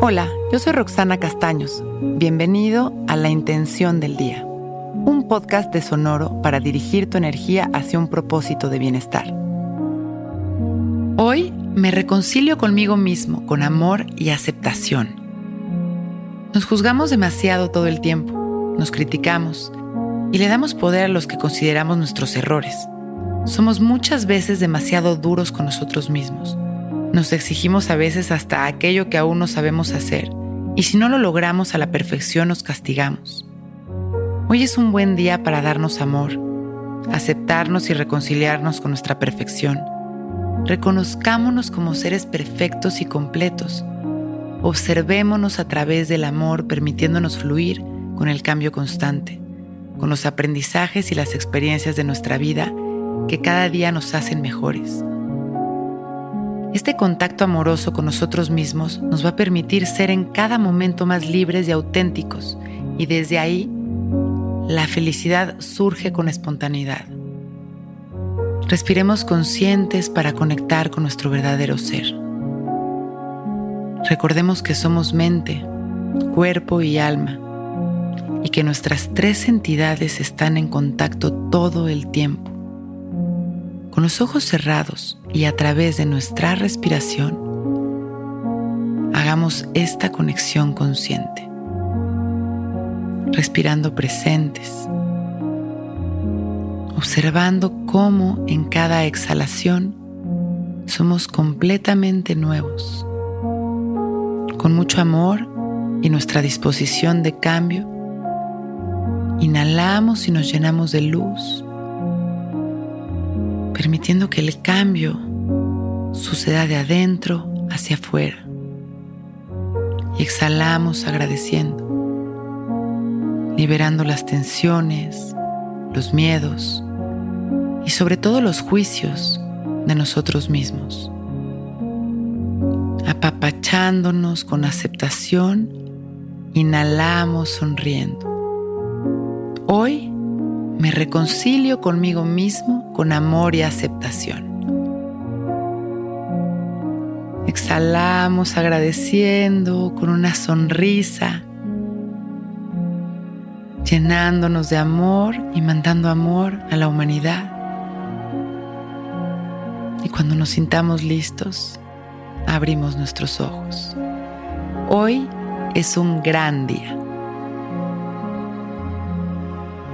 Hola, yo soy Roxana Castaños. Bienvenido a La Intención del Día, un podcast de Sonoro para dirigir tu energía hacia un propósito de bienestar. Hoy me reconcilio conmigo mismo con amor y aceptación. Nos juzgamos demasiado todo el tiempo, nos criticamos y le damos poder a los que consideramos nuestros errores. Somos muchas veces demasiado duros con nosotros mismos nos exigimos a veces hasta aquello que aún no sabemos hacer, y si no lo logramos a la perfección nos castigamos. Hoy es un buen día para darnos amor, aceptarnos y reconciliarnos con nuestra perfección. Reconozcámonos como seres perfectos y completos. Observémonos a través del amor, permitiéndonos fluir con el cambio constante, con los aprendizajes y las experiencias de nuestra vida que cada día nos hacen mejores. Este contacto amoroso con nosotros mismos nos va a permitir ser en cada momento más libres y auténticos y desde ahí la felicidad surge con espontaneidad. Respiremos conscientes para conectar con nuestro verdadero ser. Recordemos que somos mente, cuerpo y alma y que nuestras tres entidades están en contacto todo el tiempo. Con los ojos cerrados y a través de nuestra respiración, hagamos esta conexión consciente, respirando presentes, observando cómo en cada exhalación somos completamente nuevos, con mucho amor y nuestra disposición de cambio. Inhalamos y nos llenamos de luz permitiendo que el cambio suceda de adentro hacia afuera. Y exhalamos agradeciendo, liberando las tensiones, los miedos y sobre todo los juicios de nosotros mismos. Apapachándonos con aceptación, inhalamos sonriendo. Hoy me reconcilio conmigo mismo con amor y aceptación. Exhalamos agradeciendo con una sonrisa, llenándonos de amor y mandando amor a la humanidad. Y cuando nos sintamos listos, abrimos nuestros ojos. Hoy es un gran día.